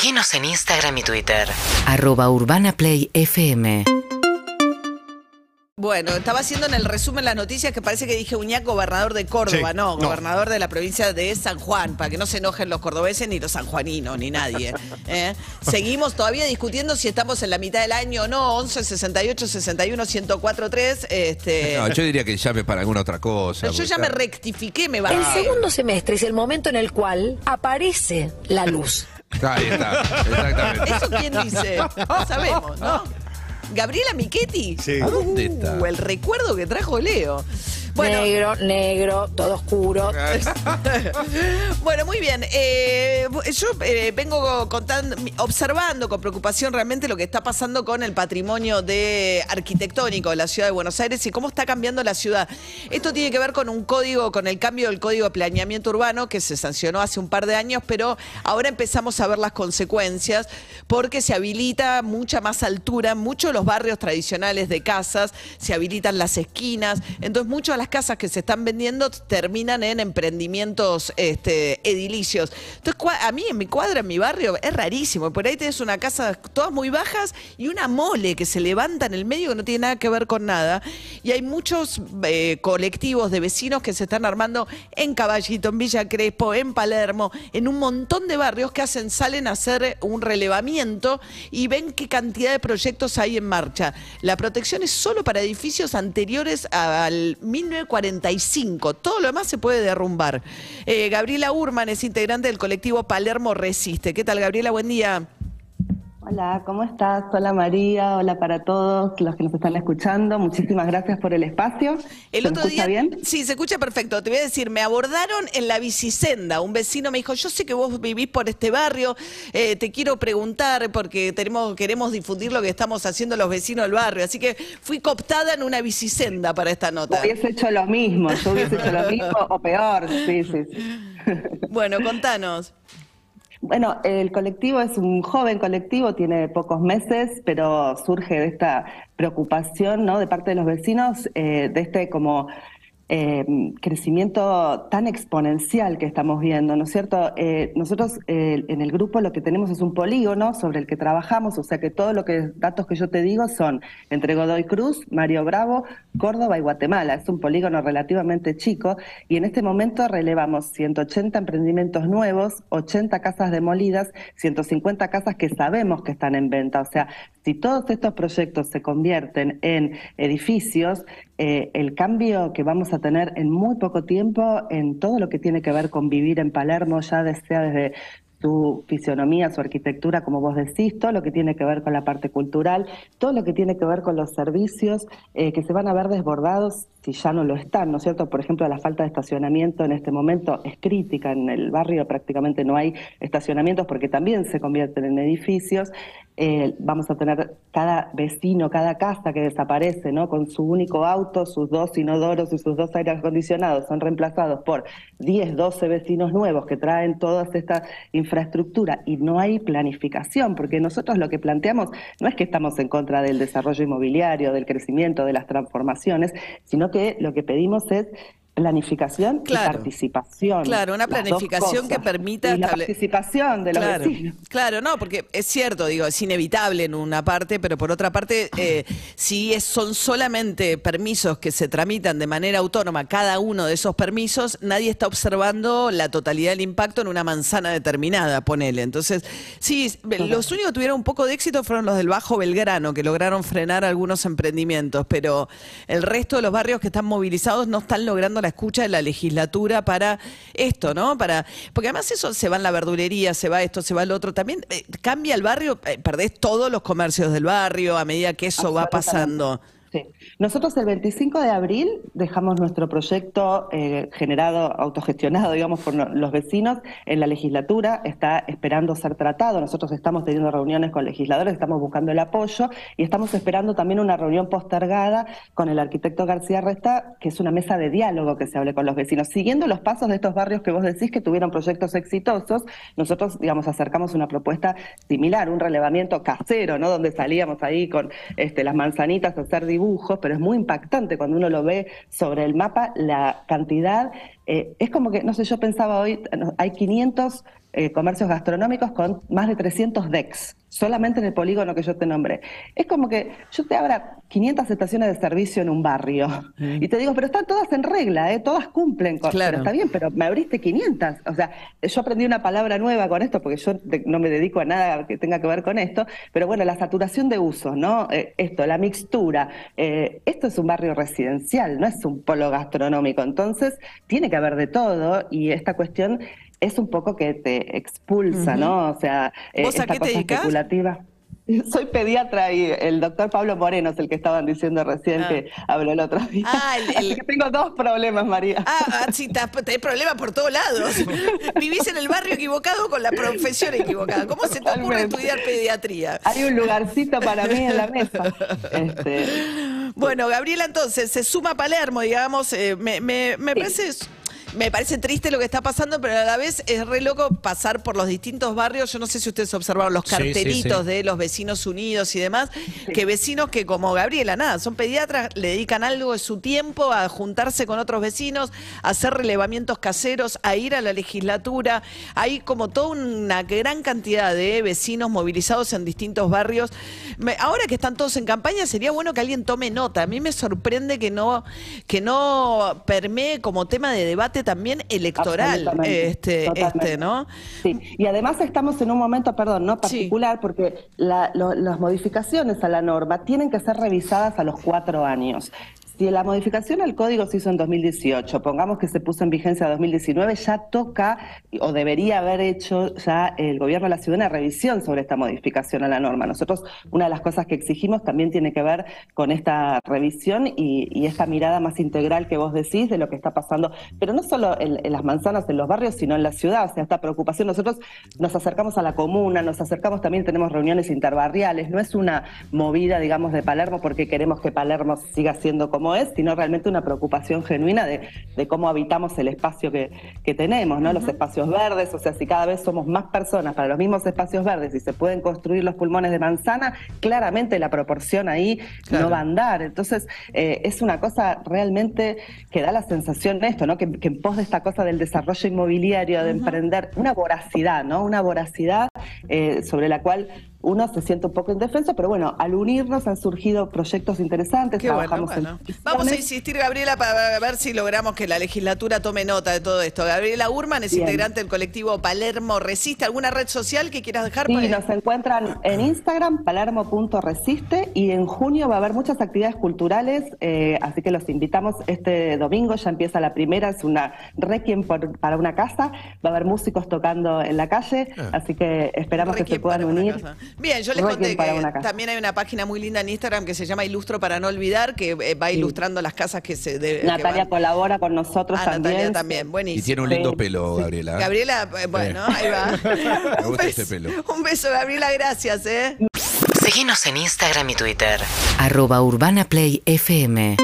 Seguinos en Instagram y Twitter. Arroba Urbana Play FM. Bueno, estaba haciendo en el resumen las noticias que parece que dije Uñac, gobernador de Córdoba, Sí, no, no. gobernador de la provincia de San Juan, para que no se enojen los cordobeses ni los sanjuaninos, ni nadie. ¿eh? Seguimos todavía discutiendo si estamos en la mitad del año o no, 11, 68, 61, 104, 3. Este, No, yo diría que llame para alguna otra cosa. pero yo ya me rectifiqué, me El bajé. segundo semestre es el momento en el cual aparece la luz. Ahí está, exactamente. ¿Eso quién dice? No sabemos, ¿no? Gabriela Michetti. Sí. ¿A dónde está? Uh, el recuerdo que trajo Leo. Bueno, Negro, negro, todo oscuro. Bueno, muy bien. Eh, yo eh, vengo contando, observando con preocupación realmente lo que está pasando con el patrimonio de arquitectónico de la ciudad de Buenos Aires y cómo está cambiando la ciudad. Esto tiene que ver con un código, con el cambio del código de planeamiento urbano que se sancionó hace un par de años, pero ahora empezamos a ver las consecuencias porque se habilita mucha más altura muchos los barrios tradicionales de casas, se habilitan las esquinas, entonces muchas de las casas que se están vendiendo terminan en emprendimientos este, edilicios. Entonces, a mí en mi cuadra, en mi barrio, es rarísimo. Por ahí tenés una casa todas muy bajas y una mole que se levanta en el medio que no tiene nada que ver con nada. Y hay muchos eh, colectivos de vecinos que se están armando en Caballito, en Villa Crespo, en Palermo, en un montón de barrios que hacen, salen a hacer un relevamiento y ven qué cantidad de proyectos hay en marcha. La protección es solo para edificios anteriores al 1945. Todo lo demás se puede derrumbar. Eh, Gabriela Urman es integrante del colectivo Palermo Resiste. ¿Qué tal, Gabriela? Buen día. Hola, ¿cómo estás? Hola María, hola para todos los que nos están escuchando. Muchísimas gracias por el espacio. El ¿Se otro escucha día, bien? sí, se escucha perfecto. Te voy a decir, me abordaron en la bicisenda. Un vecino me dijo, yo sé que vos vivís por este barrio, eh, te quiero preguntar porque tenemos, queremos difundir lo que estamos haciendo los vecinos del barrio. Así que fui cooptada en una bicisenda para esta nota. Hubiese hecho lo mismo, yo hubiese hecho lo mismo o peor, sí, sí, sí. Bueno, contanos. Bueno, el colectivo es un joven colectivo, tiene pocos meses, pero surge de esta preocupación, ¿no? De parte de los vecinos, eh, de este como eh, crecimiento tan exponencial que estamos viendo, ¿no es cierto? Eh, nosotros eh, en el grupo lo que tenemos es un polígono sobre el que trabajamos, o sea que todo lo que datos que yo te digo son entre Godoy Cruz, Mario Bravo, Córdoba y Guatemala. Es un polígono relativamente chico y en este momento relevamos 180 emprendimientos nuevos, 80 casas demolidas, 150 casas que sabemos que están en venta. O sea, si todos estos proyectos se convierten en edificios, eh, el cambio que vamos a tener en muy poco tiempo en todo lo que tiene que ver con vivir en Palermo, ya sea desde su fisionomía, su arquitectura, como vos decís, todo lo que tiene que ver con la parte cultural, todo lo que tiene que ver con los servicios eh, que se van a ver desbordados si ya no lo están, ¿no es cierto? Por ejemplo, la falta de estacionamiento en este momento es crítica en el barrio, prácticamente no hay estacionamientos porque también se convierten en edificios. Eh, vamos a tener cada vecino, cada casa que desaparece, ¿no? Con su único auto, sus dos inodoros y sus dos aires acondicionados son reemplazados por 10, 12 vecinos nuevos que traen toda esta infraestructura y no hay planificación, porque nosotros lo que planteamos no es que estamos en contra del desarrollo inmobiliario, del crecimiento, de las transformaciones, sino que lo que pedimos es planificación Claro. y participación. Claro, una planificación que permita Y la participación de los claro, vecinos. Claro, no, porque es cierto, digo, es inevitable en una parte, pero por otra parte, eh, si es- son solamente permisos que se tramitan de manera autónoma, cada uno de esos permisos, nadie está observando la totalidad del impacto en una manzana determinada, ponele. Entonces, sí, los únicos que tuvieron un poco de éxito fueron los del Bajo Belgrano, que lograron frenar algunos emprendimientos, pero el resto de los barrios que están movilizados no están logrando la escucha de la legislatura para esto, ¿no? Para porque además eso se va en la verdulería, se va esto, se va el otro, también eh, cambia el barrio, eh, perdés todos los comercios del barrio a medida que eso va pasando. Sí. Nosotros el 25 de abril dejamos nuestro proyecto eh, generado, autogestionado, digamos, por los vecinos en la legislatura. Está esperando ser tratado. Nosotros estamos teniendo reuniones con legisladores, estamos buscando el apoyo y estamos esperando también una reunión postergada con el arquitecto García Resta, que es una mesa de diálogo que se hable con los vecinos. Siguiendo los pasos de estos barrios que vos decís que tuvieron proyectos exitosos, nosotros, digamos, acercamos una propuesta similar, un relevamiento casero, ¿no? Donde salíamos ahí con este, las manzanitas a hacer dibujos, pero es muy impactante cuando uno lo ve sobre el mapa, la cantidad. eh, es como que, no sé, yo pensaba hoy, hay 500 eh, comercios gastronómicos con más de 300 decks, solamente en el polígono que yo te nombré. Es como que yo te abra 500 estaciones de servicio en un barrio y te digo, pero están todas en regla, ¿eh? todas cumplen con... Claro. Pero está bien, pero me abriste 500. O sea, yo aprendí una palabra nueva con esto porque yo no me dedico a nada que tenga que ver con esto, pero bueno, la saturación de usos, ¿no? Eh, esto, la mixtura. esto es un barrio residencial, no es un polo gastronómico. Entonces, tiene que haber de todo y esta cuestión es un poco que te expulsa, ¿no? O sea, eh, ¿Vos a esta qué te cosa dedicás? especulativa. Soy pediatra y el doctor Pablo Moreno es el que estaban diciendo recién Ah. que habló el otro día. Ah, el- Así que tengo dos problemas, María. Ah, ah, sí, ta- tenés problemas por todos lados. Vivís en el barrio equivocado con la profesión equivocada. ¿Cómo se te ocurre estudiar pediatría? Hay un lugarcito para mí en la mesa. Este, Bueno, Gabriela, entonces se suma a Palermo, digamos. eh, me, me- me parece. Me parece triste lo que está pasando, pero a la vez es re loco pasar por los distintos barrios. Yo no sé si ustedes observaron los Sí, sí, cartelitos sí. de los vecinos unidos y demás, que vecinos que como Gabriela, nada, son pediatras, le dedican algo de su tiempo a juntarse con otros vecinos, a hacer relevamientos caseros, a ir a la legislatura. Hay como toda una gran cantidad de vecinos movilizados en distintos barrios. Me- ahora que están todos en campaña, sería bueno que alguien tome nota. A mí me sorprende que no, que no permee como tema de debate también electoral este, totalmente. este, ¿no? Sí, y además estamos en un momento, perdón, no particular, porque la- lo- las modificaciones a la norma tienen que ser revisadas a los cuatro años. Si la modificación al código se hizo en 2018, pongamos que se puso en vigencia en 2019, ya toca o debería haber hecho ya el gobierno de la ciudad una revisión sobre esta modificación a la norma. Nosotros, una de las cosas que exigimos también tiene que ver con esta revisión y, esta mirada más integral que vos decís de lo que está pasando, pero no solo en, en las manzanas, en los barrios, sino en la ciudad. O sea, esta preocupación, nosotros nos acercamos a la comuna, nos acercamos también, tenemos reuniones interbarriales, no es una movida, digamos, de Palermo porque queremos que Palermo siga siendo como es, sino realmente una preocupación genuina de, de cómo habitamos el espacio que, que tenemos, ¿no? Los espacios verdes, o sea, si cada vez somos más personas para los mismos espacios verdes y se pueden construir los pulmones de manzana, claramente la proporción ahí Claro. no va a andar. Entonces, eh, es una cosa realmente que da la sensación de esto, ¿no? Que, que en pos de esta cosa del desarrollo inmobiliario, de emprender, una voracidad, ¿no? Una voracidad eh, sobre la cual uno se siente un poco indefenso, pero bueno, al unirnos han surgido proyectos interesantes, Qué bueno, trabajamos en bueno. Vamos a insistir, Gabriela, para ver si logramos que la legislatura tome nota de todo esto. Gabriela Urman es Bien. integrante del colectivo Palermo Resiste. ¿Alguna red social que quieras dejar? Sí, nos encuentran en Instagram, palermo.resiste, y en junio va a haber muchas actividades culturales, eh, así que los invitamos este domingo, ya empieza la primera, es una requiem por- para una casa, va a haber músicos tocando en la calle, así que esperamos que se puedan unir. casa. Bien, yo les conté que también hay una página muy linda en Instagram que se llama Ilustro para no olvidar, que eh, va ilustrando las casas que se de, que Natalia van. colabora con nosotros Ah, también. Natalia también, Y buenísimo. tiene un lindo Sí. pelo, Gabriela. Gabriela, eh, bueno, ahí va. Me Un gusta beso- ese pelo. Un beso, Gabriela, gracias, ¿eh? Seguinos en Instagram y Twitter. arroba Urbana Play FM